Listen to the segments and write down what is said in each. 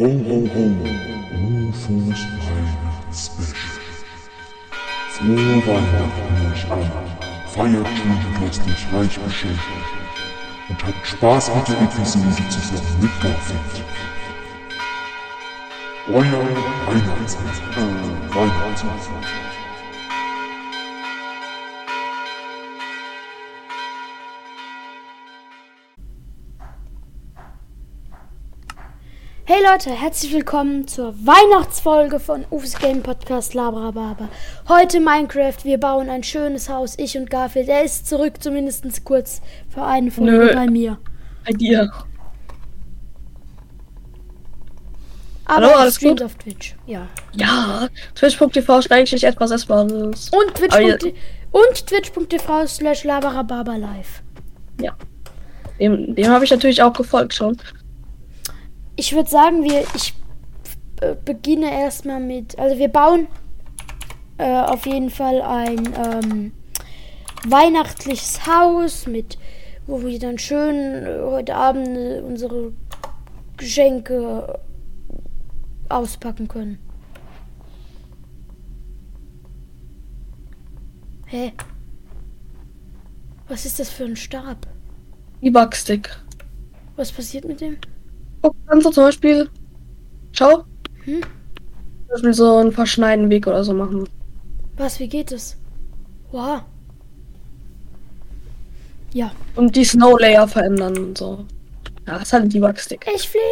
Ho, ho, ho, Rufus Weihnachtsspecial. Frohe Weihnachten euch allen. Feiert schön und lasst euch reich beschenken. Und habt Spaß mit der Episode zusammen mit Garfield. Euer Weihnachtsmann. Äh, Weihnachtsmann. Hey Leute, herzlich willkommen zur Weihnachtsfolge von Ufs Game Podcast Labrababa. Heute Minecraft, wir bauen ein schönes Haus, ich und Garfield. Er ist zurück, zumindest kurz für eine Folge Nö. bei mir. Bei dir. Aber Hallo, alles gut? auf Twitch. Ja. Ja, Twitch.tv ist eigentlich etwas Essbares. Und Twitch. Aber ihr- und twitch.tv slash labarababa live. Ja. Dem, dem habe ich natürlich auch gefolgt schon. Ich würde sagen, wir, ich äh, beginne erstmal mit, also wir bauen äh, auf jeden Fall ein ähm, weihnachtliches Haus mit, wo wir dann schön äh, heute Abend äh, unsere Geschenke auspacken können. Hä? Was ist das für ein Stab? Die Bugstick. Was passiert mit dem? Guck, kannst du zum Beispiel. Schau. Hm? Zum Beispiel so einen verschneiden Weg oder so machen. Was, wie geht es? Wow. Ja. Und die Snow Layer verändern und so. Ja, das ist halt die Bugstick. Ich fliege.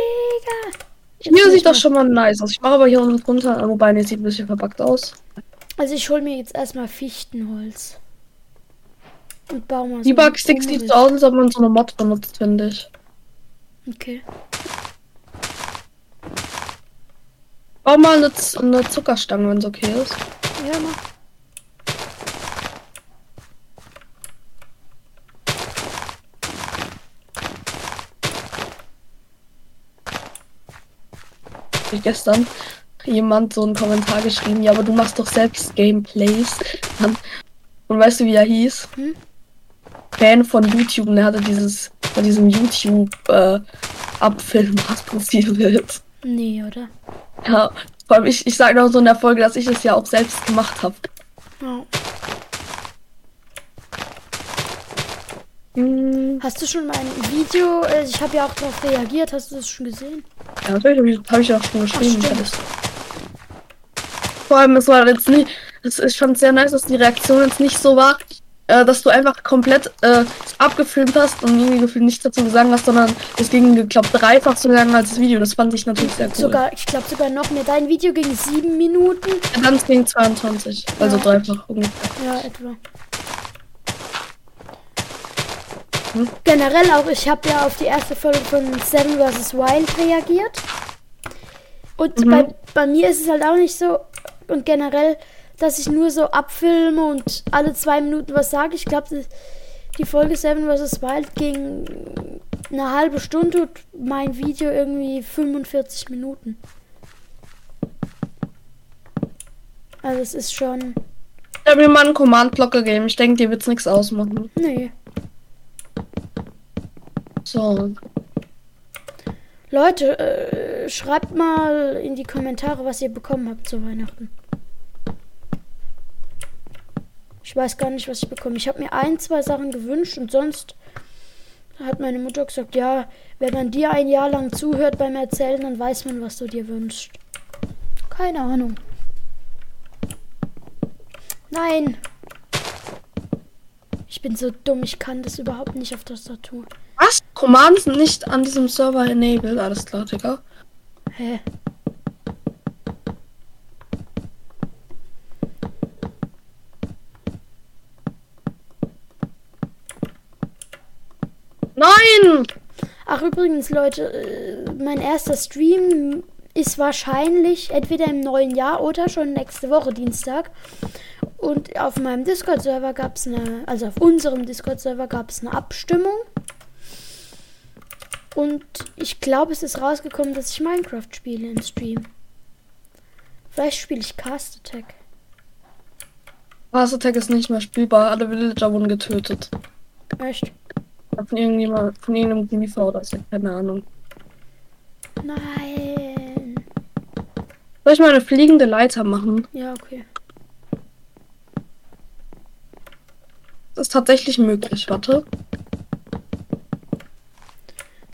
Hier sieht das schon mal nice aus. Ich mache aber hier unten drunter, wobei, ne, sieht ein bisschen verbuggt aus. Also ich hole mir jetzt erstmal Fichtenholz. Und baue mal Die so einen Bugstick sieht so aus, als ob man so eine Mod benutzt, finde ich. Okay. Bau mal eine, Z- eine Zuckerstange, wenn es okay ist. Ja, mach. gestern jemand so einen Kommentar geschrieben, ja, aber du machst doch selbst Gameplays. Und, weißt du, wie er hieß? Hm? Fan von YouTube und er hatte dieses von diesem YouTube äh, Abfilm als Profilbild. Nee, oder? Ja, vor allem ich, ich sage noch so in der Folge, dass ich das ja auch selbst gemacht habe. Ja. Hm, Hast du schon mein Video? äh, Ich habe ja auch darauf reagiert. Hast du das schon gesehen? ja, natürlich habe ich, hab ich auch schon geschrieben. alles. Vor allem, es war jetzt nicht, es ist schon sehr nice, dass die Reaktion jetzt nicht so war, äh, dass du einfach komplett äh, abgefilmt hast und irgendwie gefühlt nichts dazu gesagt hast, sondern es ging, geglaubt, dreifach so lang als das Video. Das fand ich natürlich sehr cool. Sogar, ich glaube sogar noch mehr. Dein Video ging sieben Minuten. Ja, Dann ging 22, also Ja. dreifach ungefähr. Ja, etwa. Hm? Generell auch, ich habe ja auf die erste Folge von Seven vs. Wild reagiert. Und Mhm. bei, bei mir ist es halt auch nicht so. Und generell, dass ich nur so abfilme und alle zwei Minuten was sage. Ich glaube, die Folge Seven vs. Wild ging eine halbe Stunde und mein Video irgendwie 45 Minuten. Also es ist schon. Ich habe mir mal einen Command-Block gegeben. Ich denke, dir wird's nichts ausmachen. Nee. So. Leute, äh, schreibt mal in die Kommentare, was ihr bekommen habt zu Weihnachten. Ich weiß gar nicht, was ich bekomme. Ich habe mir ein, zwei Sachen gewünscht und sonst hat meine Mutter gesagt, ja, wenn man dir ein Jahr lang zuhört beim Erzählen, dann weiß man, was du dir wünschst. Keine Ahnung. Nein. Ich bin so dumm, ich kann das überhaupt nicht auf Tastatur. Was? Commands nicht an diesem Server enabled. Alles klar, Digga. Hä? Nein! Ach übrigens, Leute, äh, mein erster Stream ist wahrscheinlich entweder im neuen Jahr oder schon nächste Woche Dienstag. Und auf meinem Discord-Server gab es eine, also auf unserem Discord-Server gab es eine Abstimmung. Und ich glaube, es ist rausgekommen, dass ich Minecraft spiele im Stream. Vielleicht spiele ich Cast Attack. Mars Attack ist nicht mehr spielbar. Alle Villager wurden getötet. Echt? Von irgendjemand, von irgendeinem Griefer oder so. Keine Ahnung. Nein. Soll ich mal eine fliegende Leiter machen? Ja, okay. Das ist tatsächlich möglich. Warte.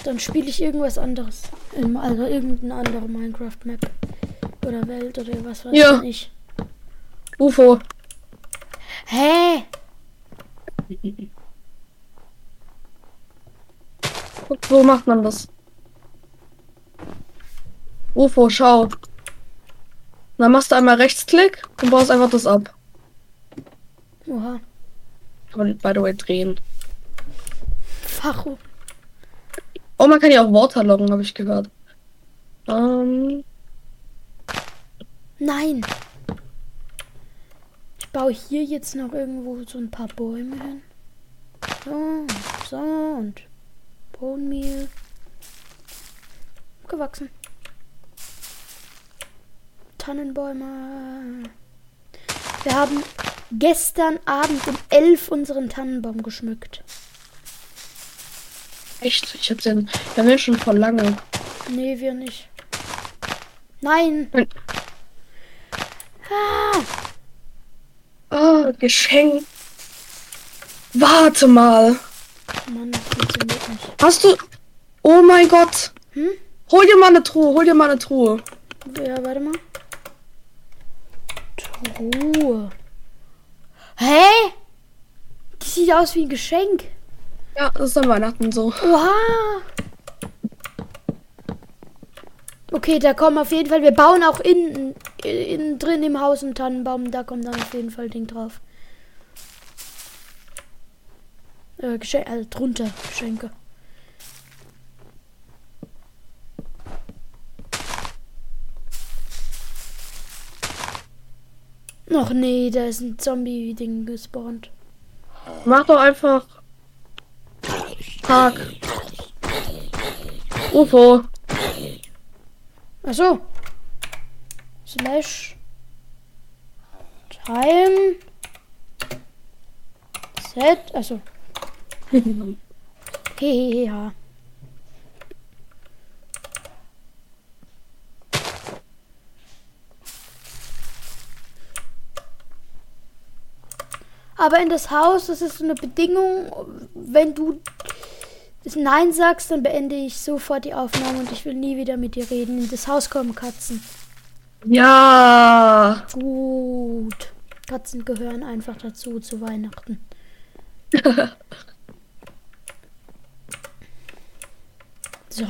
Dann spiele ich irgendwas anderes. Im- Also irgendeine andere Minecraft-Map. Oder Welt oder was weiß Ja. ich. UFO. Hä? Guck, so macht man das. UFO, schau. Dann machst du einmal Rechtsklick und baust einfach das ab. Oha. Aber by the way drehen. Warum? Oh, man kann ja auch Waterloggen, habe ich gehört. Ähm, Nein. Ich baue hier jetzt noch irgendwo so ein paar Bäume hin. So, so und Bohnenmehl. Gewachsen. Tannenbäume. Wir haben gestern Abend um 11 unseren Tannenbaum geschmückt. echt, ich hab den, wir haben schon vor lange. Nee, wir nicht. Nein. Nein. Ah, Ah, Geschenk. Warte mal. Mann. Hast du. Oh mein Gott. Hm? Hol dir mal eine Truhe, hol dir mal eine Truhe. Ja, warte mal. Truhe. Hä? Die sieht aus wie ein Geschenk. Ja, das ist an Weihnachten so. Oha. Okay, da kommen auf jeden Fall. Wir bauen auch innen, innen drin im Haus einen Tannenbaum. Da kommt dann auf jeden Fall Ding drauf. Äh, Geschenke, also drunter Geschenke. Noch nee, da ist ein Zombie-Ding gespawnt. Mach doch einfach. Tag. UFO. Achso. Slash. Time. Set. Achso. Okay, Aber in das Haus, das ist so eine Bedingung, wenn du das Nein sagst, dann beende ich sofort die Aufnahme und ich will nie wieder mit dir reden. In das Haus kommen Katzen. Ja. Gut. Katzen gehören einfach dazu zu Weihnachten. so.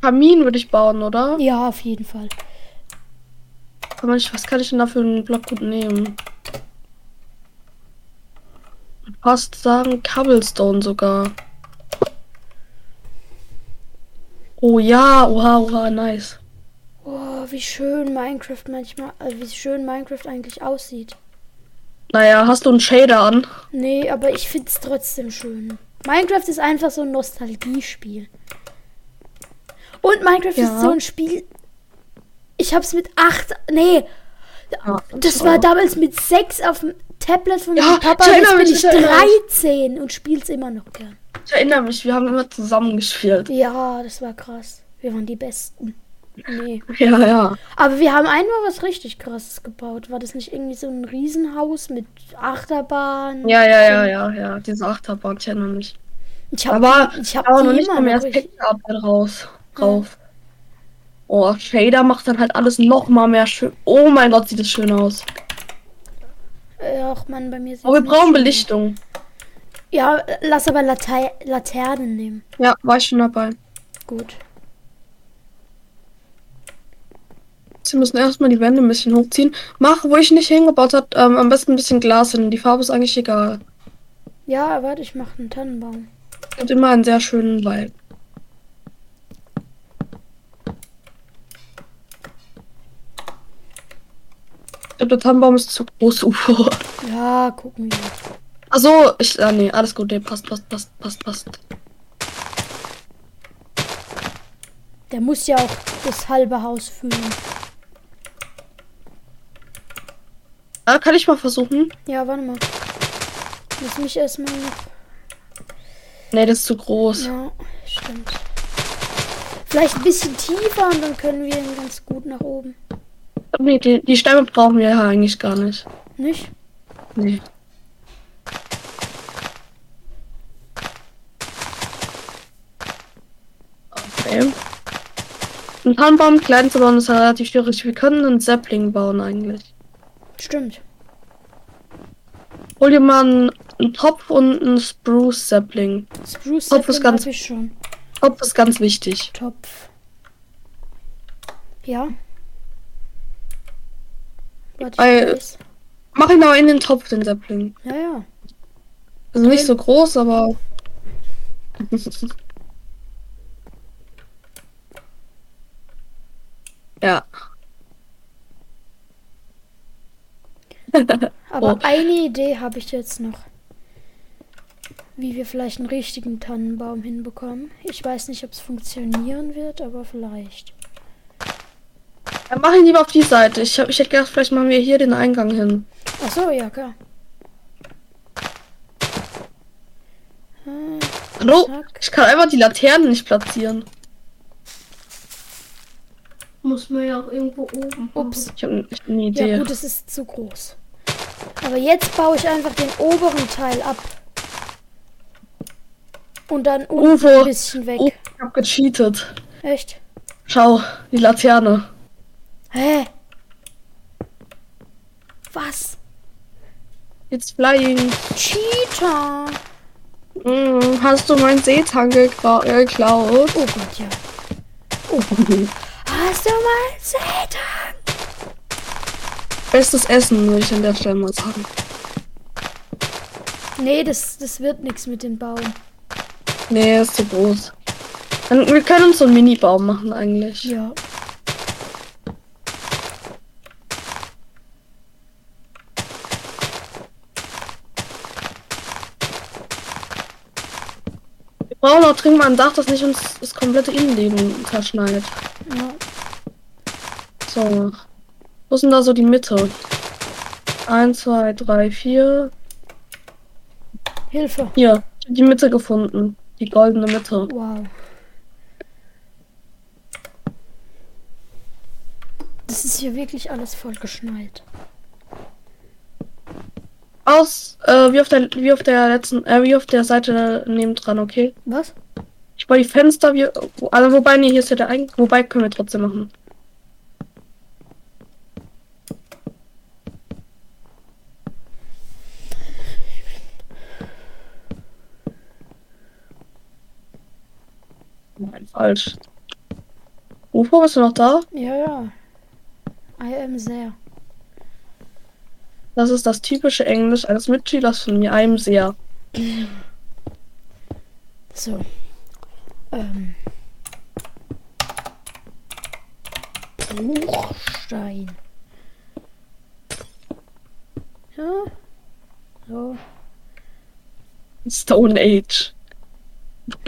Kamin würde ich bauen, oder? Ja, auf jeden Fall. Was kann ich denn da für einen Block gut nehmen? Fast sagen Cobblestone sogar. Oh ja, oha, oha, nice. Oh, wie schön Minecraft manchmal, äh, wie schön Minecraft eigentlich aussieht. Naja, hast du einen Shader an? Nee, aber ich find's trotzdem schön. Minecraft ist einfach so ein Nostalgiespiel. Und Minecraft Ja. ist so ein Spiel. Ich hab's mit acht. Nee, Ja, das war damals mit sechs auf dem Tablet von Ja, meinem Papa. ich Jetzt bin ich ich erinnere mich. 13 und spiel's immer noch gern. Ich erinnere mich, wir haben immer zusammen gespielt. Ja, das war krass. Wir waren die Besten. Nee. Ja, ja. Aber wir haben einmal was richtig krasses gebaut. War das nicht irgendwie so ein Riesenhaus mit Achterbahn? Ja, ja, ja, ja, ja. Diese Achterbahn, ich erinnere mich. Ich habe ich hab aber noch nicht mal mehr das Pickup raus. Drauf. Oh, Shader macht dann halt alles noch mal mehr schön. Oh mein Gott, sieht das schön aus. Ach man, bei mir sieht's Aber wir brauchen. Belichtung. Ja, lass aber Late Laternen nehmen. Ja, war ich schon dabei. Gut. Sie müssen erstmal die Wände ein bisschen hochziehen. Mach, wo ich nicht hingebaut habe, ähm, am besten ein bisschen Glas hin. Die Farbe ist eigentlich egal. Ja, warte, ich mache einen Tannenbaum. Gibt immer einen sehr schönen Vibe. Glaube, der Tannenbaum ist zu groß, UFO. Ja, gucken wir. Achso, ich. Ah, nee, alles gut, nee, passt, passt, passt, passt, passt. Der muss ja auch das halbe Haus füllen. Ah, kann ich mal versuchen? Ja, warte mal. Muss mich erstmal. Nee, das ist zu groß. Ja, stimmt. Vielleicht ein bisschen tiefer und dann können wir ihn ganz gut nach oben. Nee, die, die Stämme brauchen wir ja eigentlich gar nicht. Nicht? Nee. Okay. Ein Tannenbaum klein zu bauen ist relativ schwierig. Wir können einen Sapling bauen eigentlich. Stimmt. Hol dir mal einen, einen Topf und einen Spruce Sapling. Spruce Topf ist ganz-. Topf ist ganz wichtig. Topf. Ja. Warte, ich. Mach ihn aber in den Topf, den Sapling. Ja, ja. Also nicht so groß, aber. ja. Aber Oh. eine Idee habe ich jetzt noch. Wie wir vielleicht einen richtigen Tannenbaum hinbekommen. Ich weiß nicht, ob es funktionieren wird, aber vielleicht. Dann mach ihn lieber auf die Seite. Ich, hab, ich hätte gedacht, vielleicht machen wir hier den Eingang hin. Ach so, ja, klar. Hm, Hallo? zack. Ich kann einfach die Laternen nicht platzieren. Muss man ja auch irgendwo oben. Ups. Ich habe hab eine Idee. Ja, gut, es ist zu groß. Aber jetzt baue ich einfach den oberen Teil ab. Und dann unten Uwe. ein bisschen weg. oh, ich hab gecheatet. Echt? Schau, die Laterne. Hä? Was? It's flying. Cheater. Mm, hast du meinen gekra- äh, geklaut? Oh Gott, ja. Oh. Hast du mal Satan? Bestes Essen, würde ich an der Stelle mal sagen. Nee, das, das wird nichts mit dem Baum. Nee, ist zu groß. Wir können uns so einen Mini-Baum machen eigentlich. Ja. Wir brauchen auch dringend mal ein Dach, das nicht uns das komplette Innenleben zerschneidet. ja. So. Wo denn da so die Mitte? 1, 2, 3, 4. Hilfe. Hier, die Mitte gefunden. Die goldene Mitte. Wow. Das ist hier wirklich alles voll geschneit. Aus, äh, wie auf der, wie auf der letzten, äh, wie auf der Seite neben dran, okay? Was? Ich baue die Fenster, wie, also wobei, nee, hier ist ja der Eingang, wobei können wir trotzdem machen. Nein, falsch. Ufo, bist du noch da? Ja, ja. I am there. Das ist das typische Englisch eines Mitschülers von mir, einem sehr. So. Ähm. Bruchstein. Ja. So. Stone Age.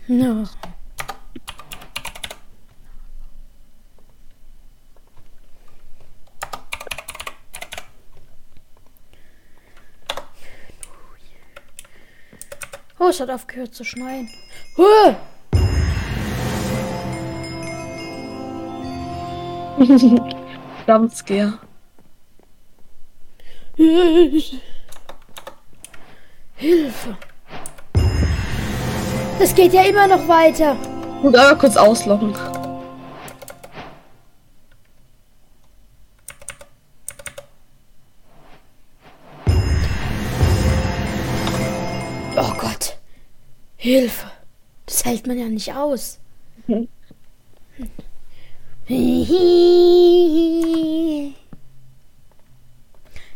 Ja. Oh, es hat aufgehört zu schneien. Huh! Jumpscare. Hilfe! Es geht ja immer noch weiter. Gut, aber kurz ausloggen. Hält man ja nicht aus.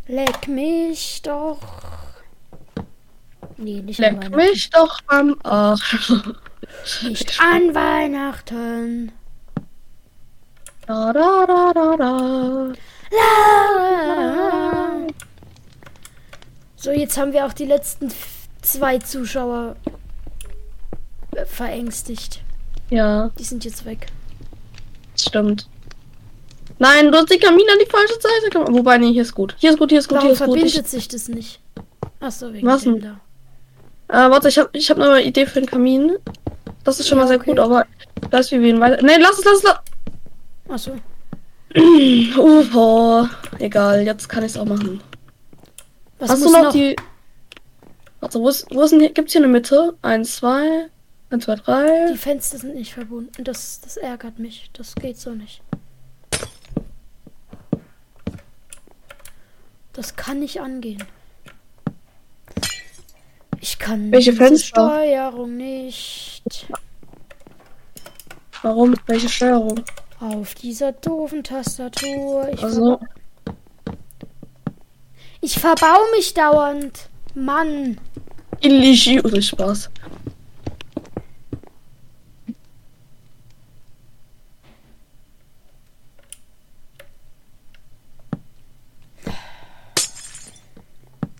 Leck mich doch. Nee, nicht Leck mich doch am Arsch. Nicht an Weihnachten. Da, da, da, da, da. La. So, jetzt haben wir auch die letzten zwei Zuschauer verängstigt. Ja, Die sind jetzt weg. stimmt. Nein, du hast die Kamin an die falsche Seite gemacht. Wobei, nee, hier ist gut. Hier ist gut, hier ist gut, Warum hier ist gut. Ich, verbindet sich das nicht? Achso, wegen Was denn? da. äh, warte, ich habe ich hab noch eine Idee für den Kamin. Das ist schon Ja, mal sehr okay. gut, aber Lass wir wen weiter. Nee, lass es, lass es. Lass. Achso. UFO. Egal, jetzt kann ich es auch machen. Was Hast du noch, noch? die. Warte, wo ist, wo ist denn hier? Gibt's hier eine Mitte? Eins, zwei, eins, zwei, drei. Die Fenster sind nicht verbunden. Das, das ärgert mich. Das geht so nicht. Das kann nicht angehen. Ich kann Welche diese Fenster? Steuerung nicht Warum? Welche Steuerung? auf dieser doofen Tastatur. Ich, Also, ich verbau mich dauernd. Mann. Illusion. Oder Spaß.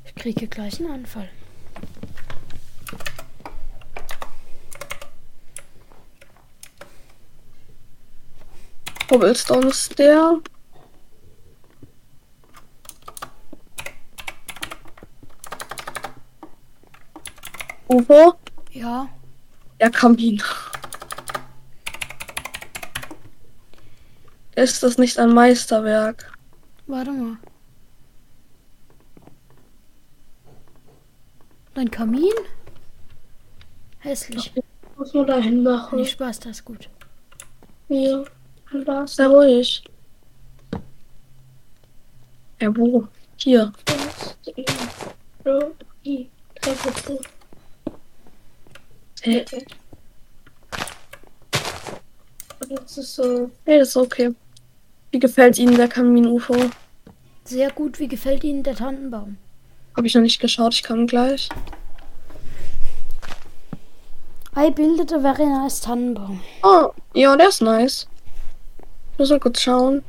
Ich kriege gleich einen Anfall. Cobblestone ist der. UFO? Ja. Der Kamin. Ist das nicht ein Meisterwerk? Warte mal. Dein Kamin? Hässlich. Muss man da hinmachen. Nee, Spaß, das ist gut. Hier. Was? Sehr ruhig. Ja, wo? Hier. Hey, Das ist so. hey, das ist okay. Wie gefällt Ihnen der Kamin-UFO? Sehr gut. Wie gefällt Ihnen der Tannenbaum? Habe ich noch nicht geschaut, ich kann gleich. I builded a very nice Tannenbaum. Oh, ja, der ist nice. Ich muss mal kurz schauen.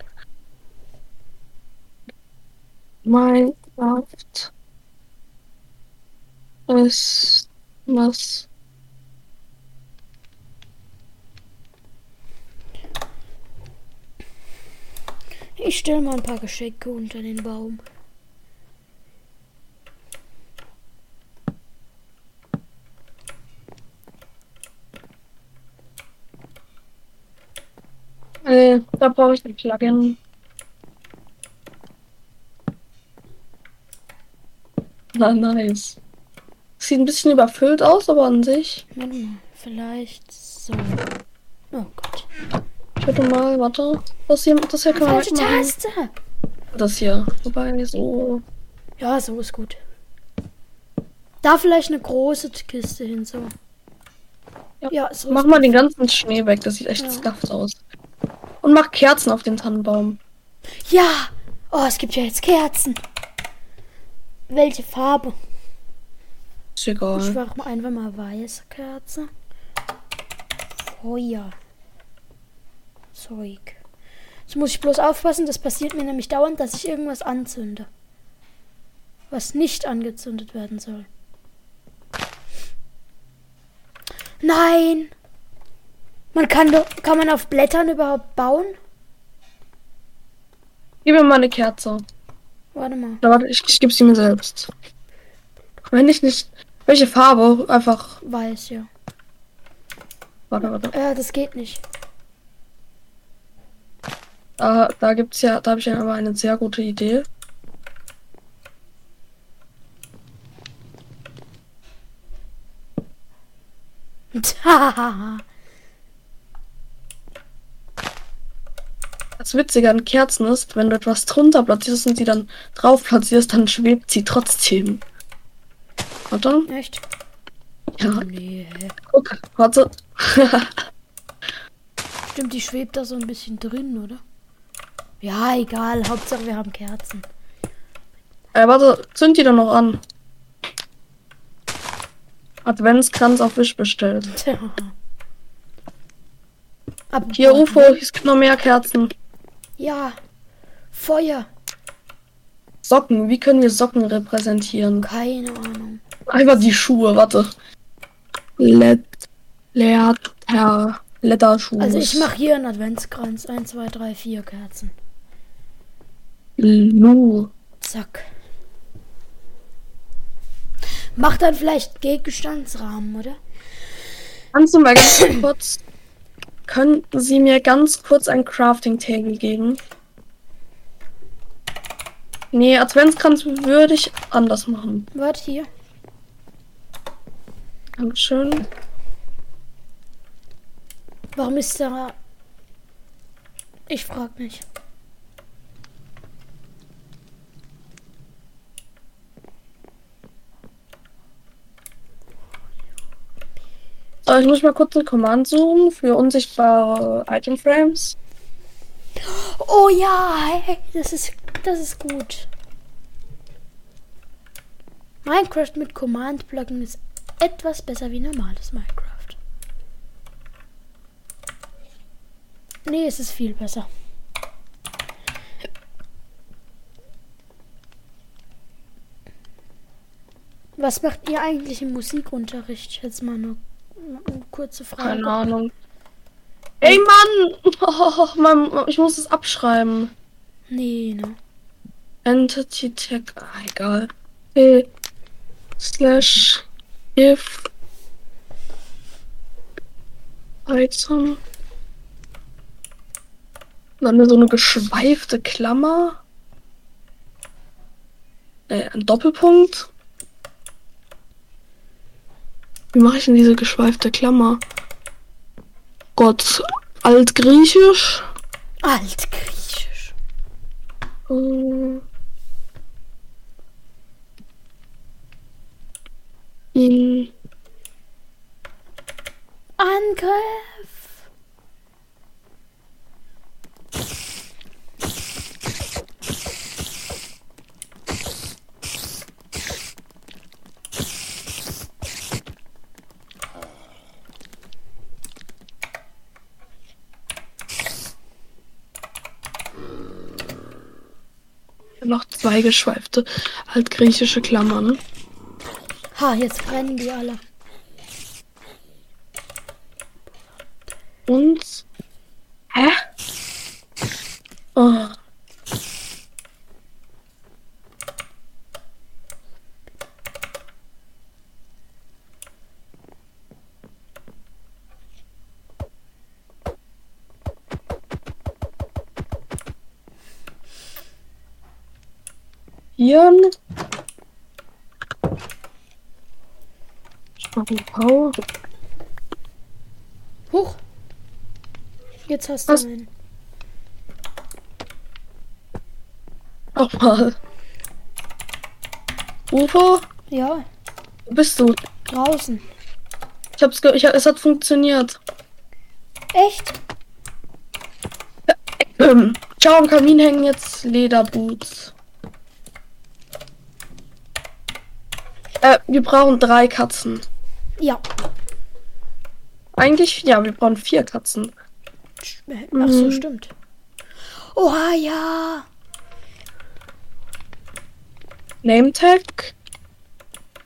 Minecraft ist was? Ich stelle mal ein paar Geschenke unter den Baum. Äh, da brauche ich ein Plugin. Na, nice. Sieht ein bisschen überfüllt aus, aber an sich. Mal, vielleicht so. Oh Gott. Ich würde mal, warte. Das hier, das hier kann man Falsche. Taste! Das hier. Wobei, so. Ja, so ist gut. Da vielleicht eine große Kiste hin, so. Ja. Ja, so Mach mal den ganzen Schnee weg, das sieht echt Ja. aus. Und mach Kerzen auf den Tannenbaum. Ja! Oh, es gibt ja jetzt Kerzen. Welche Farbe? Ist Ich egal. mache mal einfach mal weiße Kerze. Feuer. Zeug. Jetzt muss ich bloß aufpassen, das passiert mir nämlich dauernd, dass ich irgendwas anzünde. Was nicht angezündet werden soll. Nein! Man kann doch, kann man auf Blättern überhaupt bauen? Gib mir mal eine Kerze. Warte mal. Oder warte, ich, ich gebe sie mir selbst. Wenn ich nicht. Welche Farbe? Einfach. Weiß, ja. Warte, warte. Äh, das geht nicht. Da, da gibt's ja, da habe ich ja aber eine sehr gute Idee. Das Witzige an Kerzen ist, wenn du etwas drunter platzierst und sie dann drauf platzierst, dann schwebt sie trotzdem. Warte. Echt? Ja, Nee, guck, warte. Stimmt, die schwebt da so ein bisschen drin, oder? Ja, egal. Hauptsache wir haben Kerzen. äh, warte, zünd die doch noch an. Adventskranz auf Wisch bestellt. Tja. Ab Hier, UFO, es gibt noch mehr Kerzen. Ja. Feuer. Socken, wie können wir Socken repräsentieren? Keine Ahnung. Einfach die Schuhe, warte. Let, Letter, Letterschuhe. Also ich mache hier einen Adventskranz. 1, 2, 3, 4 Kerzen. Lu. Zack. Mach dann vielleicht Gegenstandsrahmen, oder? Kannst du mal ganz kurz können Sie mir ganz kurz ein Crafting Table geben? Nee, Adventskranz würde ich anders machen. Warte hier. Dankeschön. Warum ist da. Ich frag mich. Ich muss mal kurz ein Command suchen für unsichtbare Item Frames. Oh ja, das ist, das ist gut. Minecraft mit Command-Blöcken ist etwas besser wie normales Minecraft. Nee, es ist viel besser. Was macht ihr eigentlich im Musikunterricht? Jetzt mal eine, eine kurze Frage. Keine Ahnung. Ey Mann! Oh, Mann! Ich muss es abschreiben. Nee, ne. Entity Tag. Ah, egal. P slash if Item. Dann so eine geschweifte Klammer. Äh, ein Doppelpunkt. Wie mache ich denn diese geschweifte Klammer? Gott, altgriechisch. Altgriechisch. Äh, In Angriff! Noch zwei geschweifte altgriechische Klammern. Ha, jetzt brennen die alle. Und. Hä? Oh. Hirn. Ich mache. Huch! Jetzt hast Was? du einen. Nochmal. UFO, Ja, wo bist du? draußen. Ich hab's ge ich, hab- es hat funktioniert. Echt? Ähm, ciao, am Kamin hängen jetzt Lederboots. Äh, wir brauchen drei Katzen. Ja. Eigentlich, ja, wir brauchen vier Katzen. Ach so, Mhm. stimmt. Oha, ja. Nametag?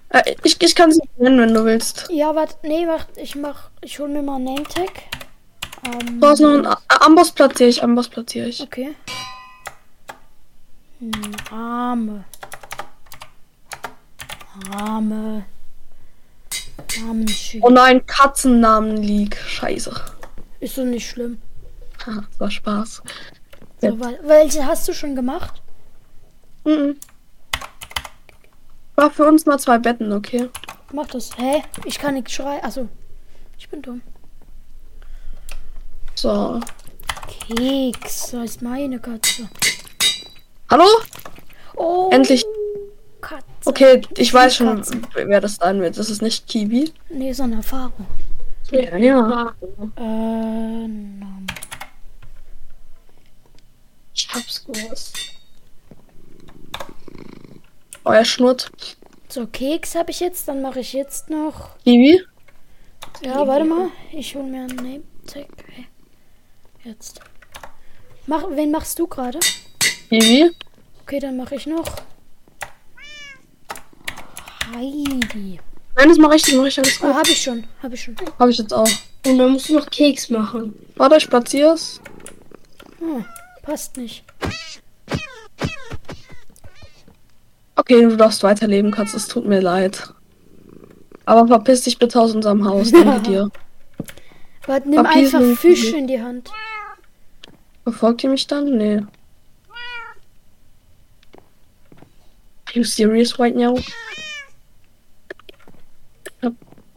Äh, ich, ich kann sie nennen, wenn du willst. Ja, warte. Nee, warte. Ich mach. Ich hol mir mal einen Nametag. Ähm, Du hast noch einen A- Amboss platziere ich, Amboss platziere ich. Okay. Hm, Arme. Arme. Namensschild. Oh nein, Katzennamen League. Scheiße. Ist doch nicht schlimm. Ha, war Spaß. So, weil, welche hast du schon gemacht? Mhm. War für uns mal zwei Betten, okay? Mach das. Hä? Ich kann nicht schreien. Achso. Ich bin dumm. So. Keks. Das ist meine Katze. Hallo? Oh. Endlich. Katze. Okay, ich weiß schon, Katzen. wer das sein wird. Das ist nicht Kiwi. Nee, so eine Erfahrung. Ja, ja. Äh, Name. Ich hab's gewusst. Oh, er schnurrt. So, Keks habe ich jetzt. Dann mache ich jetzt noch. Kiwi? Ja, warte mal. Ich hole mir einen Name Tag. Jetzt. Mach, wen machst du gerade? Kiwi? Okay, dann mache ich noch. Heidi. Nein, das mache ich, das mache ich alles Ah, gut. habe ich schon. Habe ich schon. Habe ich jetzt auch. Und dann musst du noch Keks machen. Warte, ich platzier's. Ah, passt nicht. Okay, du darfst weiterleben, Katz. Es tut mir leid. Aber verpiss dich bitte aus unserem Haus. Danke dir. Warte, nimm Papier einfach Fisch in die Hand. Verfolgt ihr mich dann? Nee. Are you serious right now?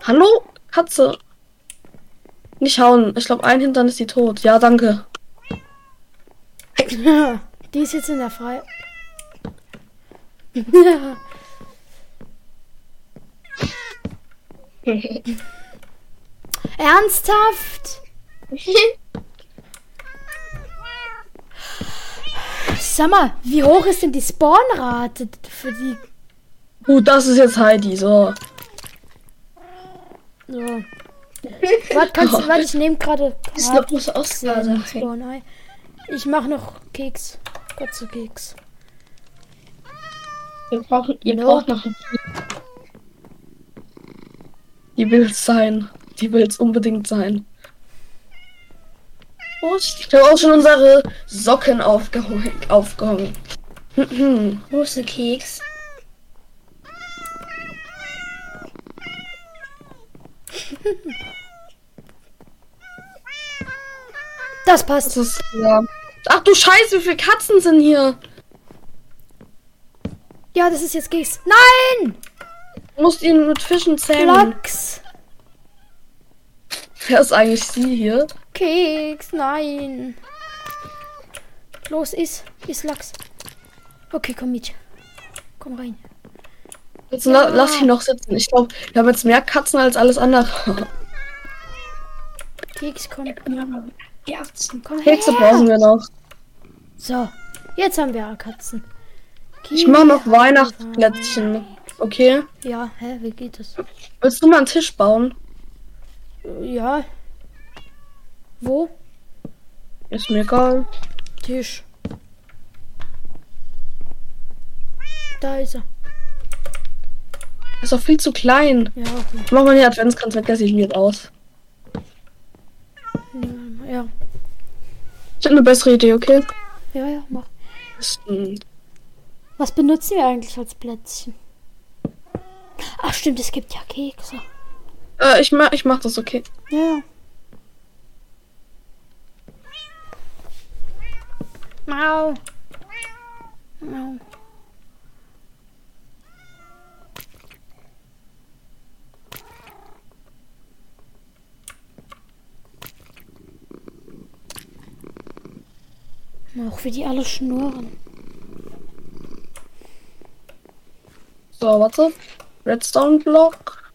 Hallo? Katze. Nicht hauen. Ich glaube, ein Hintern ist die tot. Ja, danke. Die ist jetzt in der Frei. Ernsthaft? Sag mal, wie hoch ist denn die Spawnrate für die? Gut, das ist jetzt Heidi. So. So. Warte, kannst du, warte, ich nehme gerade Ist noch was aus Kapseln, Spawn-Ei. Ich mache noch Keks. Kurze Keks. Wir brauchen, ihr Nope. braucht noch Die will's sein. Die will's unbedingt sein. Prost. Ich habe auch schon unsere Socken aufgehangen. aufgehangen. Wo ist der Keks? Das Das passt. ist, ja. Ach du Scheiße, wie viele Katzen sind hier? Ja, das ist jetzt Keks. Nein! Du musst ihn mit Fischen zähmen. Lachs. Wer ist eigentlich sie hier? Keks, nein. Los, iss. Iss Lachs. Okay, komm mit. Komm rein. Jetzt la lass ihn noch sitzen. Ich glaube, wir haben jetzt mehr Katzen als alles andere. Keks, komm. Ja, Komm her. Kekse brauchen wir noch. So, jetzt haben wir Katzen. Ich mache noch Weihnachtsplätzchen. Okay. Ja, hä, wie geht das? Willst du mal einen Tisch bauen? Ja. Wo? Ist mir egal. Tisch. Da ist er. Ist doch viel zu klein. Ja, okay. Mach mal die Adventskranz der sieht mir aus. Ja, Ich habe eine bessere Idee, okay? ja, ja, mach. Was benutzen wir eigentlich als Plätzchen? Ach stimmt, es gibt ja Kekse. Äh, ich mach, ich mach das, okay. Ja. Mau. Mau. Auch wie die alle schnurren. So, warte. Redstone Block.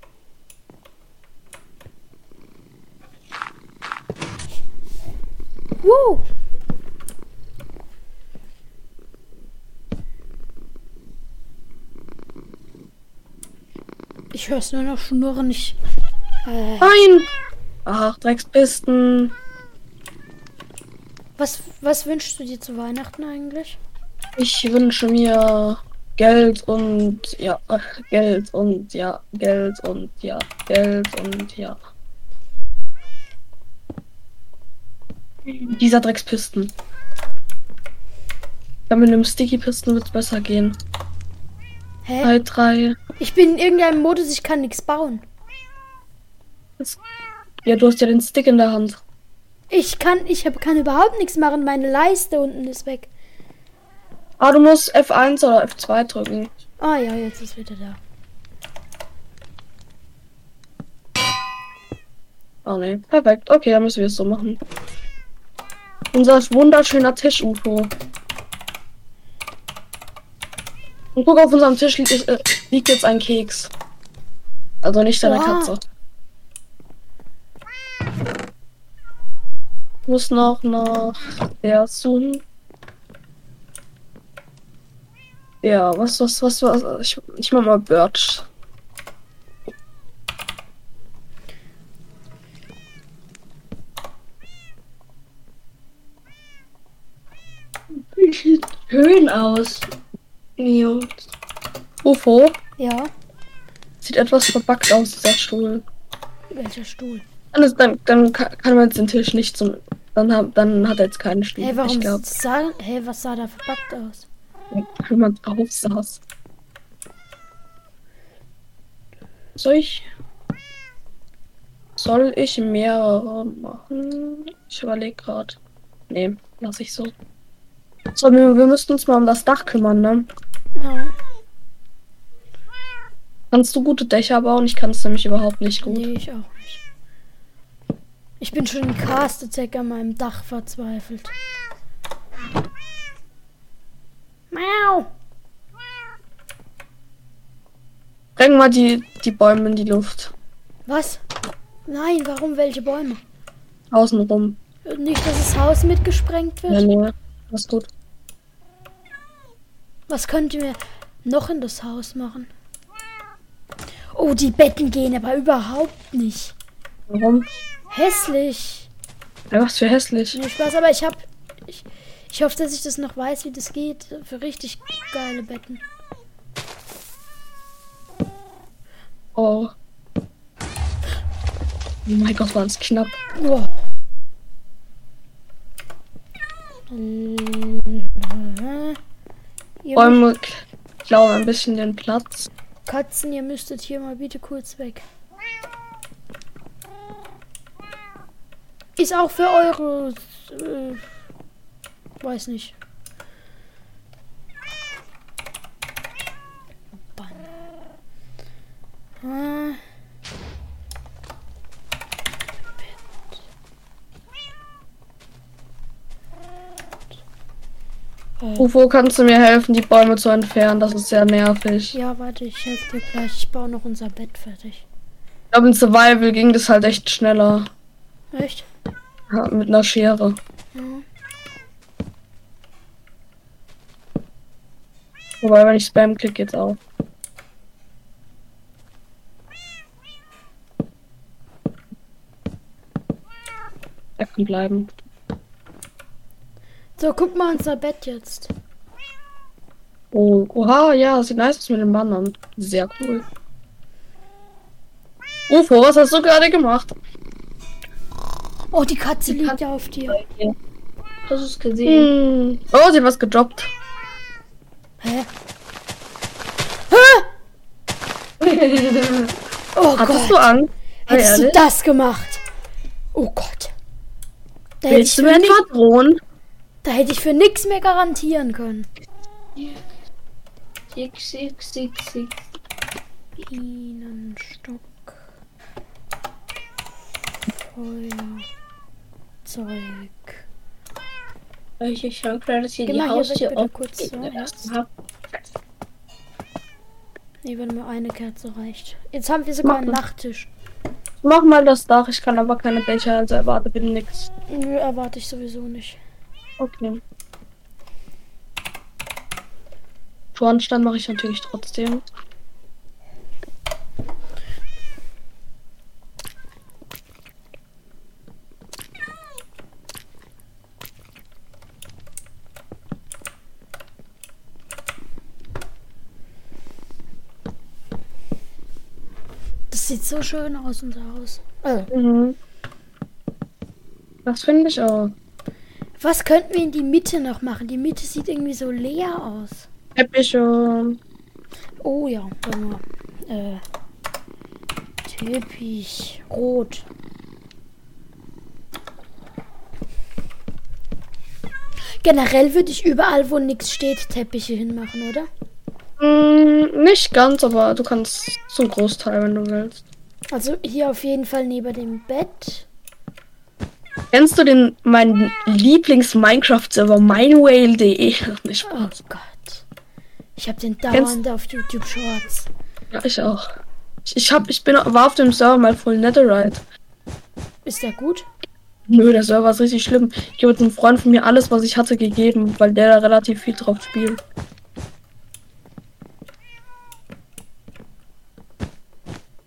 Woo! Ich höre es nur noch schnurren. Ich. Äh, Nein! Ach, Dreckspisten. Was, was wünschst du dir zu Weihnachten eigentlich? Ich wünsche mir Geld und ja, Geld und ja, Geld und ja, Geld und ja. Dieser Dreckspisten. Ja, mit einem Sticky-Pisten wird es besser gehen. Hä? Drei, drei. Ich bin in irgendeinem Modus, ich kann nichts bauen. Ja, du hast ja den Stick in der Hand. Ich kann, ich hab, kann überhaupt nichts machen. Meine Leiste unten ist weg. Ah, du musst F1 oder F2 drücken. Ah ja, jetzt ist wieder da. Oh ne, perfekt. Okay, dann müssen wir es so machen. Unser wunderschöner Tisch-UFO. Und guck, auf unserem Tisch liegt, äh, liegt jetzt ein Keks. Also nicht deine Wow. Katze. Muss noch nach der suchen. Ja, was, was, was, was, ich, ich mach mal Birch. Sieht schön aus. Jungs. UFO Ja, sieht etwas verbuggt aus, dieser Stuhl. welcher Stuhl? Dann, dann, dann ka- kann man jetzt den Tisch nicht zum. Dann, hab, dann hat er jetzt keinen Stuhl. Hey, warum ich sah, hey, was sah da verpackt aus? wenn man drauf saß. Soll ich. Soll ich mehrere machen? Ich überlege gerade. Nee, lass ich so. So, wir, wir müssten uns mal um das Dach kümmern, ne? Ja. Kannst du gute Dächer bauen? Ich kann es nämlich überhaupt nicht gut. Nee, ich auch. Ich bin schon in Cast Attack an meinem Dach verzweifelt. Miau. Bring mal die, die Bäume in die Luft. Was? Nein, warum welche Bäume? Außenrum. Nicht, dass das Haus mitgesprengt Ja, wird? nee. Das ist gut. Was könnt ihr noch in das Haus machen? Oh, die Betten gehen aber überhaupt nicht. Warum? Hässlich. Ja, was für hässlich. Nee, Spaß, aber ich hab. Ich, ich hoffe, dass ich das noch weiß, wie das geht. Für richtig geile Betten. Oh. Oh mein Gott, war das knapp. Oh. Bäume klauen ein bisschen den Platz. Katzen, ihr müsstet hier mal bitte kurz weg. Ist auch für eure. Äh, weiß nicht. Bann. Äh, Ufo, kannst du mir helfen, die Bäume zu entfernen? Das ist sehr nervig. ja, warte, ich helfe dir gleich. Ich baue noch unser Bett fertig. Ich glaube, in Survival ging das halt echt schneller. Echt? Ja, mit einer Schere. Ja. Wobei, wenn ich Spam klick, geht's auch. Er kann bleiben. So, guck mal unser Bett jetzt. Oh, oha, ja, sieht nice aus mit den Bannern. Sehr cool. Ufo, was hast du gerade gemacht? Oh, die Katze liegt Katze- ja auf dir. Hast du es gesehen? Hm. Oh, sie hat was gedroppt. Hä? Oh Hattest Gott. du Angst? Hättest du das gemacht? Oh Gott. Da hätte, ich du für mir etwa drohen? da hätte ich für nichts mehr garantieren können. Six, six, six, six. Bienenstock. Feuerzeug. Ich, ich schau gerade, dass hier Geh die Haustür offen kurz ist. so, jetzt. Ja. Nee, wenn nur eine Kerze reicht. Jetzt haben wir sogar Mach einen das. Nachttisch. Mach mal das Dach, ich kann aber keine Dächer, also erwarte bitte nichts. Nö, erwarte ich sowieso nicht. Okay. Schornstein mache ich natürlich trotzdem. So schön aus, unser Haus. Also, Mhm. Das finde ich auch. was könnten wir in die Mitte noch machen? Die Mitte sieht irgendwie so leer aus. Teppiche. Oh ja, warte. Äh, Teppich. Rot. Generell würde ich überall, wo nichts steht, Teppiche hinmachen, oder? Mm, nicht ganz, aber du kannst zum Großteil, wenn du willst. Also hier auf jeden Fall neben dem Bett. Kennst du den meinen Lieblings-Minecraft-Server minewhale.de? Oh. Gott. Ich habe den dauernd auf YouTube Shorts. Ja, ich auch. Ich, ich hab, ich bin, war auf dem Server mal voll Netherite. Ist der gut? Nö, der Server ist richtig schlimm. Ich habe jetzt einem Freund von mir alles, was ich hatte, gegeben, weil der da relativ viel drauf spielt.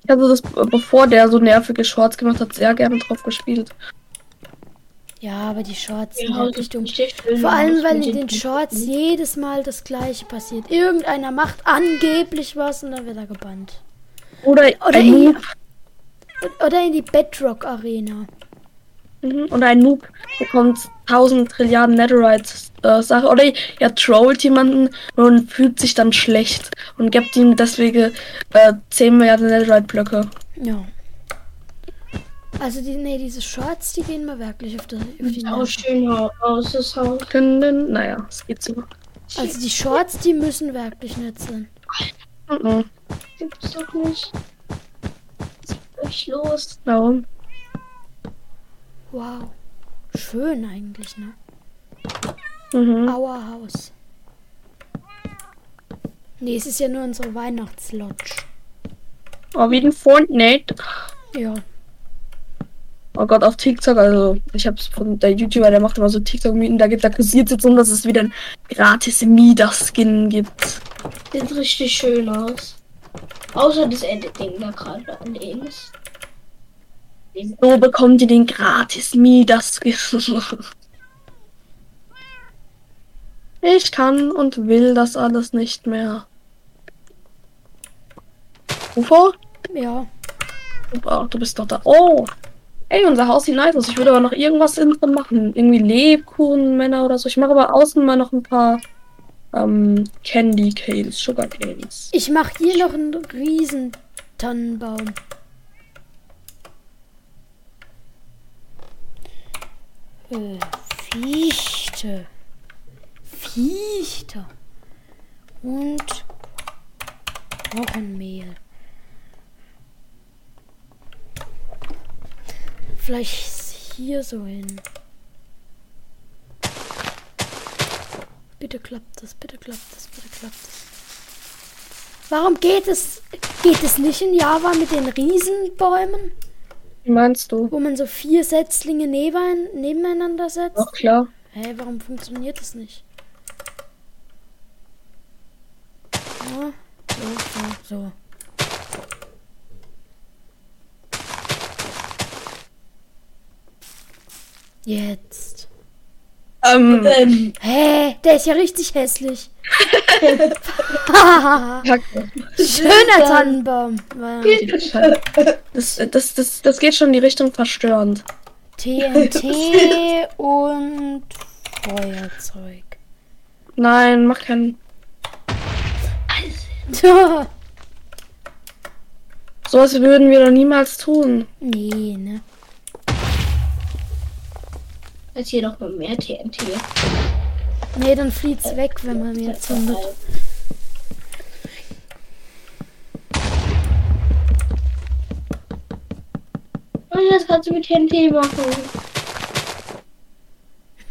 Ich hatte das, bevor der so nervige Shorts gemacht hat, sehr gerne drauf gespielt. Ja, aber die Shorts Ja, sind wirklich ist dumm. Vor allem, weil mit in den Shorts jedes Mal das gleiche passiert. Irgendeiner macht angeblich was und dann wird er gebannt. Oder, Oder ein ich- Noob. Oder in die Bedrock Arena. Mhm. Oder ein Noob bekommt 1000 Trilliarden Netherite äh, Sache. Oder er trollt jemanden und fühlt sich dann schlecht und gibt ihm deswegen äh, 10 Milliarden Netherite Blöcke. Ja. Also die, nee, diese Shorts, die gehen mir wirklich auf, das, auf die auch Nerven. schön aus, das Haus. Können, naja, es geht so. Also die Shorts, die müssen wirklich nett sein. Mhm. Gibt's doch nicht. Was ist los? Warum? Wow. Schön eigentlich, ne? Mhm. Our House. Nee, es ist ja nur unsere Weihnachtslodge. Oh, wie ein Fortnite. Ja. Oh Gott, auf TikTok, also ich hab's von der YouTuber, der macht immer so TikTok-Mieten, da gibt da kursiert jetzt um, dass es wieder ein gratis Midas-Skin gibt. Sieht richtig schön aus. Außer das Editing da gerade an links. So bekommt ihr den gratis Midas-Skin. Ich kann und will das alles nicht mehr. UFO? Ja. Super, du bist doch da. Oh! Ey, unser Haus sieht nice aus. Ich würde aber noch irgendwas innen drin machen. Irgendwie Lebkuchenmänner oder so. Ich mache aber außen mal noch ein paar ähm, Candy Canes, Sugar Canes. Ich mache hier noch einen riesen Tannenbaum. Äh, Fichte. Fichte. Und Knochenmehl. Vielleicht hier so hin. Bitte klappt das, bitte klappt das, bitte klappt das. Warum geht es, geht es nicht in Java mit den Riesenbäumen, Wie meinst du? wo man so vier Setzlinge neben, nebeneinander setzt? Ach klar. Hä, warum funktioniert das nicht? Ja, so, so, so. Jetzt. Ähm, Ähm, Hä, der ist ja richtig hässlich. Schöner Tannenbaum. Das, das, das, das geht schon in die Richtung verstörend. TNT und Feuerzeug. Nein, mach keinen. Sowas würden wir doch niemals tun. nee, ne? Jetzt hier noch mal mehr TNT. Nee, dann fliegt's weg, wenn man mir zündet. Und jetzt kannst du mit TNT machen.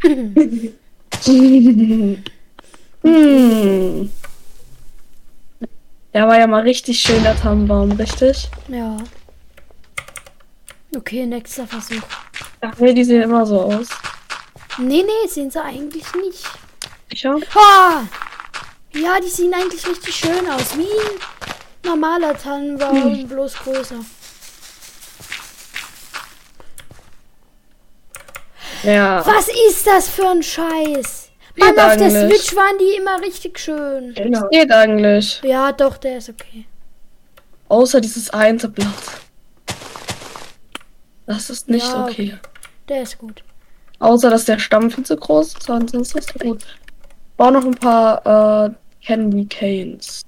Hm. Der war ja mal richtig schön, der Tannenbaum, richtig? Ja. Okay, nächster Versuch. Ach nee, die sehen immer so aus. Nee, nee, sehen sie eigentlich nicht. Sicher? Ha! Ja, die sehen eigentlich richtig schön aus. Wie ein normaler Tannenbaum, bloß größer. Ja. Was ist das für ein Scheiß? Mann, auf der eigentlich. Switch waren die immer richtig schön. Genau. Geht eigentlich. Ja, doch, der ist okay. Außer dieses eine Blatt. Das ist nicht Ja, okay. Der ist gut. Außer, dass der Stamm viel zu groß ist, ansonsten ist er gut. Bau noch ein paar äh, Candy Canes.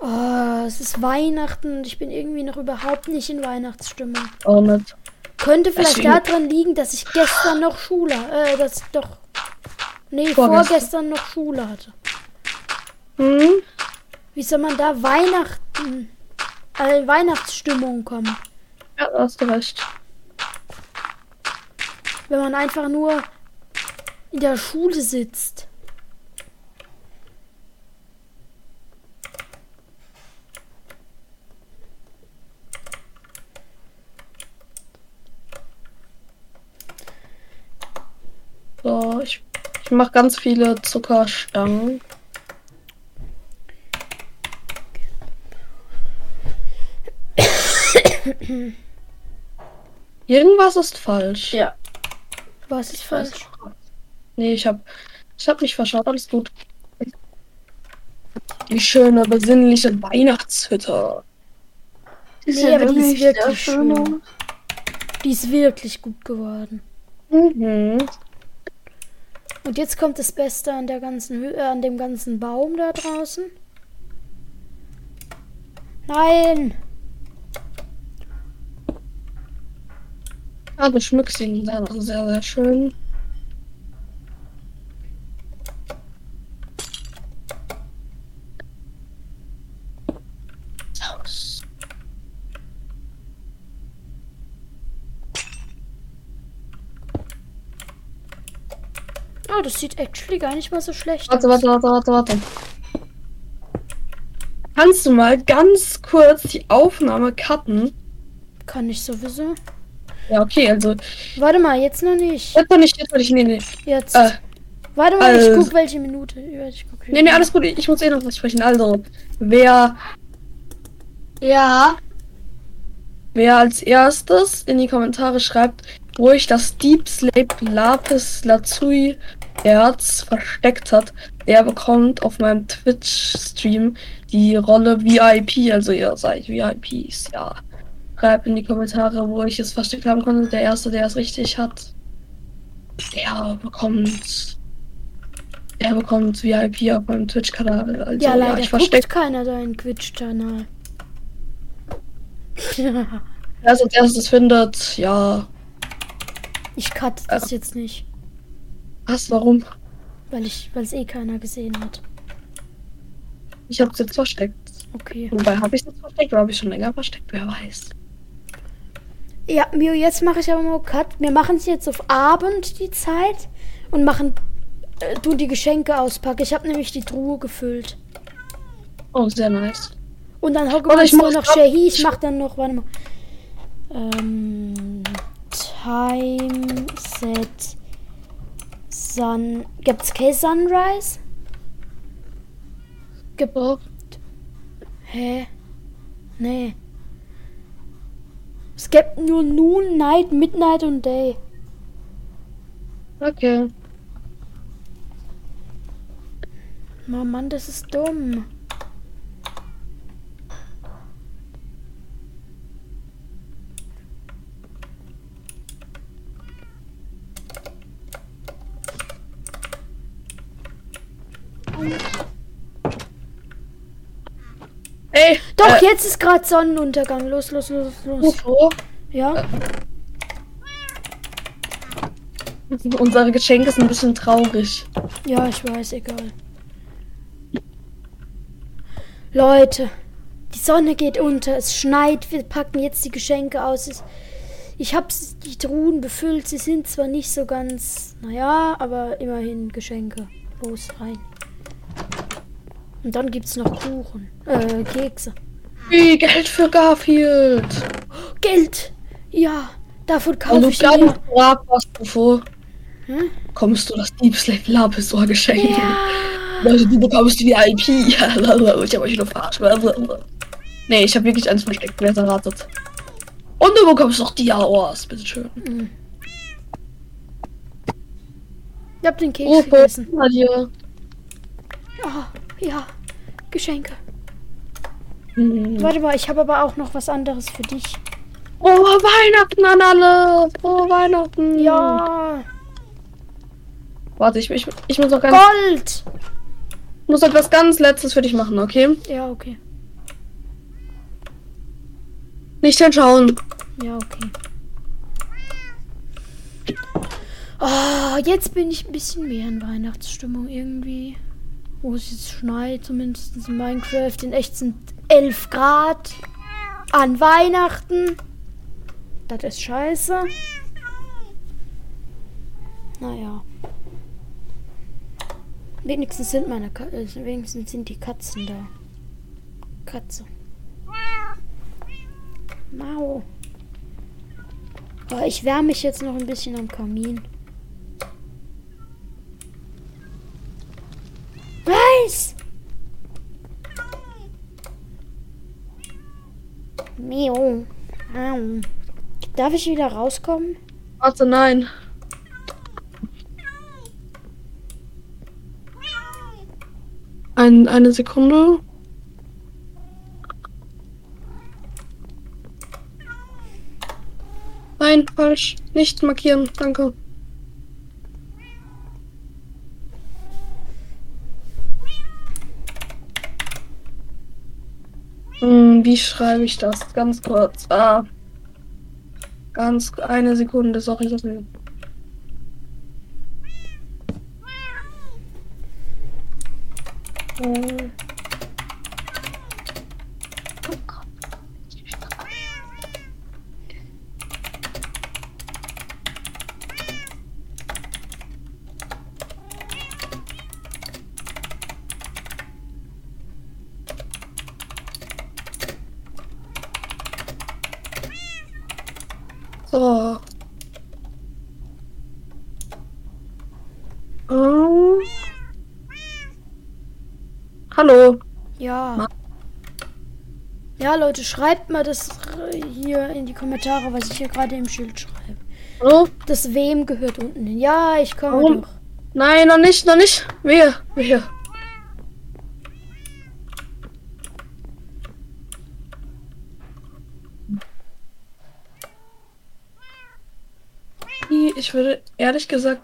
Oh, es ist Weihnachten und ich bin irgendwie noch überhaupt nicht in Weihnachtsstimmung. Auch nicht. Könnte vielleicht daran liegen, dass ich gestern noch Schule, äh, dass ich doch, nee, Vorgestern. vorgestern noch Schule hatte. Hm? Wie soll man da Weihnachten, äh, Weihnachtsstimmung kommen, Ja, da hast du recht. wenn man einfach nur in der Schule sitzt? So, ich, ich mache ganz viele Zuckerstangen. Irgendwas ist falsch. Ja. Was ist falsch? Nee, ich hab, ich hab mich verschaut, alles gut. Die schöne, besinnliche Weihnachtshütte. Nee, aber die ist wirklich schön. Die ist wirklich gut geworden. Mhm. Und jetzt kommt das Beste an der ganzen Hü äh, an dem ganzen Baum da draußen. Nein! Ah, du schmückst ihn sehr, sehr, sehr schön. Oh, das sieht actually gar nicht mal so schlecht Warte, aus. warte, warte, warte, warte. Kannst du mal ganz kurz die Aufnahme cutten? Kann ich sowieso. Ja, okay, also. Warte mal, jetzt noch nicht. Jetzt noch nicht, jetzt noch nicht, nee, nee. Jetzt. Äh, Warte mal, ich also- guck welche Minute. Ich guck nee, nee, alles gut, ich muss eh noch was sprechen. Also, wer, Ja. wer als erstes in die Kommentare schreibt, wo ich das Deep Slate Lapis Lazuli Erz versteckt hat, der bekommt auf meinem Twitch-Stream die Rolle VIP, also ihr seid VIPs, ja. Schreibt in die Kommentare, wo ich es versteckt haben konnte. Der erste, der es richtig hat, der bekommt. Der bekommt VIP auf meinem Twitch-Kanal. Also, Ja, leider ich guckt verstecke. keiner deinen Twitch-Kanal. Wer es als erstes findet, ja. ich cut das jetzt nicht, Was, warum? weil ich, weil es eh keiner gesehen hat. Ich hab's jetzt versteckt. Okay. Wobei, habe ich es jetzt versteckt oder habe ich schon länger versteckt? Wer weiß. Ja, Mio, jetzt mache ich aber mal Cut. Wir machen es jetzt auf Abend die Zeit und machen äh, du die Geschenke auspacken. Ich habe nämlich die Truhe gefüllt. Oh, sehr nice. Und dann hocke Warte, ich nur noch Shehi. Ich mach dann noch, warte mal. Ähm, Time Set Sun. Gibt's kein Sunrise? Gibt. Hä? Nee. Es gibt nur Noon, Night, Midnight und Day. Okay. Oh Mann, das ist dumm. Ey, Doch, äh, jetzt ist gerade Sonnenuntergang. Los, los, los, los. UFO. Ja? Unsere Geschenke sind ein bisschen traurig. Ja, ich weiß, egal. Leute, die Sonne geht unter, es schneit, wir packen jetzt die Geschenke aus. Es, ich habe die Truhen befüllt, sie sind zwar nicht so ganz, naja, aber immerhin Geschenke. Los, rein. Und dann gibt's noch Kuchen, äh, Kekse. Wie Geld für Garfield. Geld! Ja, davon kaufe ich ganz mir. brav warst, UFO, Hm? kommst du das Deep Slate Lapis Ohr geschenkt. Ja. Also du bekommst die VIP. ich habe euch nur verarscht. Nee, ich habe wirklich eins versteckt, wer es erratet. Und du bekommst noch Dia-Ohrs, bitteschön. Ich hab den Keks UFO, gegessen. Ja, ja, Geschenke. Hm. Warte mal, ich habe aber auch noch was anderes für dich. Frohe Weihnachten an alle! Frohe Weihnachten! Ja, Warte, ich, ich, ich muss noch ganz, Gold! muss etwas ganz Letztes für dich machen, okay? Ja, okay. Nicht hinschauen. Ja, okay. Ah, jetzt bin ich ein bisschen mehr in Weihnachtsstimmung irgendwie. Wo es jetzt schneit, zumindest in Minecraft. In echt sind 11 Grad an Weihnachten. Das ist scheiße. Naja. Wenigstens sind meine Ka äh, wenigstens sind die Katzen da. Katze. Mau. Aber ich wärme mich jetzt noch ein bisschen am Kamin. Was? Mio. Au. Darf ich wieder rauskommen? Warte, nein. Ein, eine Sekunde. Nein, falsch. Nicht markieren. Danke. Hm, wie schreibe ich das? Ganz kurz. Ah. Ganz eine Sekunde, sorry, sorry. Äh, So. Ähm. Hallo. Ja. Ma- Ja, Leute, schreibt mal das hier in die Kommentare, was ich hier gerade im Schild schreibe. Hallo? Das wem gehört unten hin. Ja, ich komme Warum? doch. Nein, noch nicht, noch nicht. Wehe. Die- Ich würde ehrlich gesagt.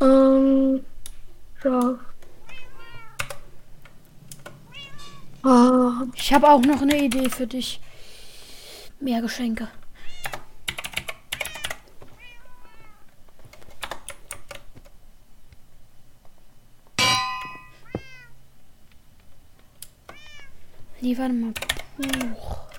Ähm. Ja. Ah, Ich habe auch noch eine Idee für dich. Mehr Geschenke. Nee, mal. Buch.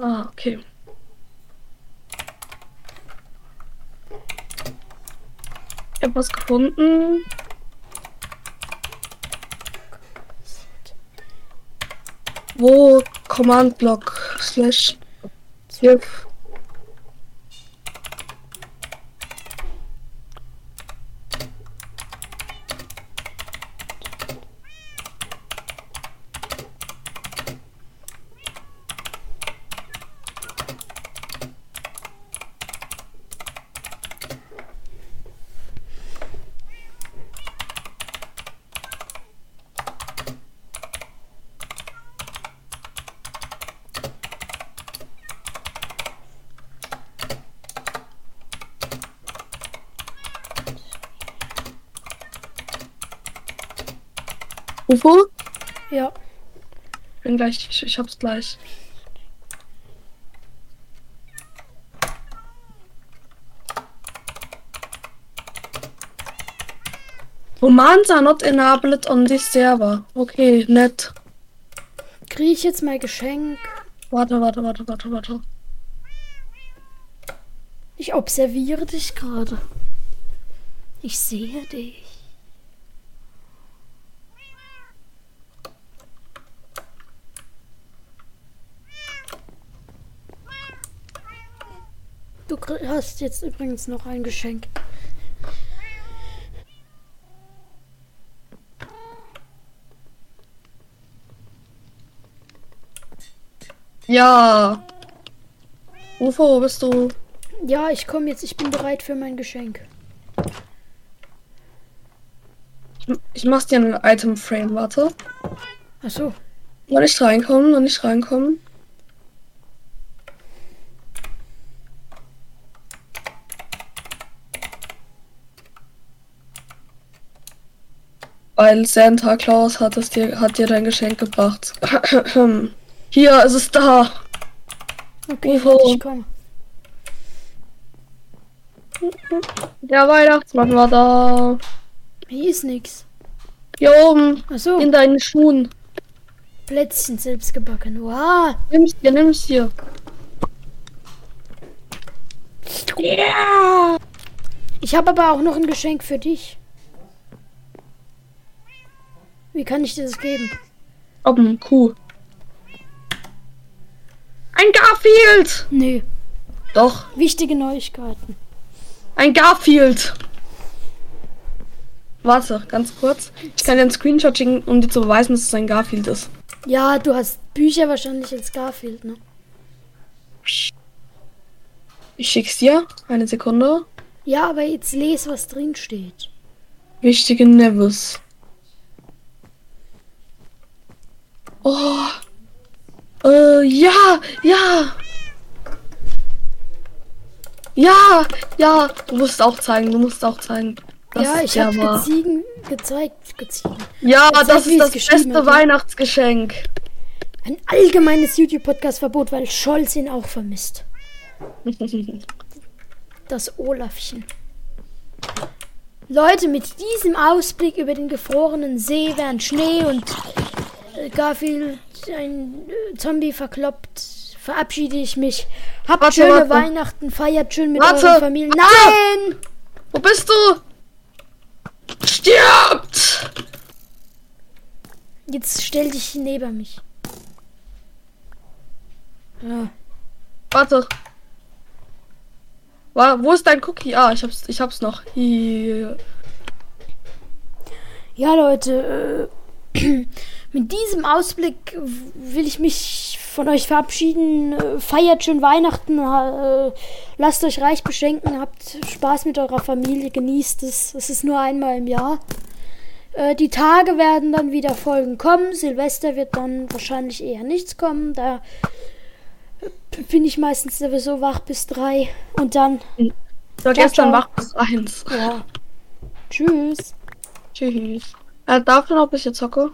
Ah, okay. Ich habe was gefunden. Wo Command Block slash hier. UFO? Ja. Bin gleich, ich, ich hab's gleich. Commands are not enabled on this server. Okay, nett. Kriege ich jetzt mal Geschenk? Warte, warte, warte, warte, warte. Ich observiere dich gerade. Ich sehe dich. Du hast jetzt übrigens noch ein Geschenk. Ja. UFO, wo bist du? Ja, ich komme jetzt. Ich bin bereit für mein Geschenk. Ich, ich mach dir ein Item Frame, warte. Ach so. Noch nicht reinkommen, noch nicht reinkommen. Weil Santa Claus hat es dir, hat dir dein Geschenk gebracht. Hier ist es da. Okay, ich komme. Der Weihnachtsmann war da. Hier ist nix. Hier oben, Ach so. in deinen Schuhen. Plätzchen selbst gebacken. Wow. Nimm's dir, nimm's dir. Ich habe aber auch noch ein Geschenk für dich. Wie kann ich dir das geben? Oben, Kuh. Ein Garfield! Nee. Doch, Wichtige Neuigkeiten. ein Garfield. Warte, ganz kurz. Ich kann dir einen Screenshot schicken, um dir zu beweisen, dass es ein Garfield ist. Ja, du hast Bücher wahrscheinlich als Garfield, ne? Ich schick's dir. Eine Sekunde. Ja, aber jetzt les, was drin steht. Wichtige Nevis. Oh. Äh, ja, ja. Ja, ja. Du musst auch zeigen, du musst auch zeigen. Das ja, ich habe geziegen, gezeigt, geziegen. Ja, Zeig, das ist das beste ja. Weihnachtsgeschenk. Ein allgemeines YouTube-Podcast-Verbot, weil Scholz ihn auch vermisst. Das Olafchen. Leute, mit diesem Ausblick über den gefrorenen See, während Schnee und Garfield ein äh, Zombie verkloppt, verabschiede ich mich. Habt Warte, schöne warte. Weihnachten, feiert schön mit Warte, euren Familien. warte. Nein! Wo bist du? Stirbt! Jetzt stell dich neben mich. Ja. Warte. Wa- Wo ist dein Cookie? Ah, ich hab's, ich hab's noch. Hier. Ja, Leute, äh, mit diesem Ausblick will ich mich von euch verabschieden. Äh, Feiert schön Weihnachten, äh, lasst euch reich beschenken, habt Spaß mit eurer Familie, genießt es. Es ist nur einmal im Jahr. Äh, die Tage werden dann wieder Folgen kommen. Silvester wird dann wahrscheinlich eher nichts kommen. Da bin ich meistens sowieso wach bis drei. Und dann, Ich war gestern wach bis eins. ja. Tschüss. Tschüss. Äh, darf ich noch ein bisschen zocke?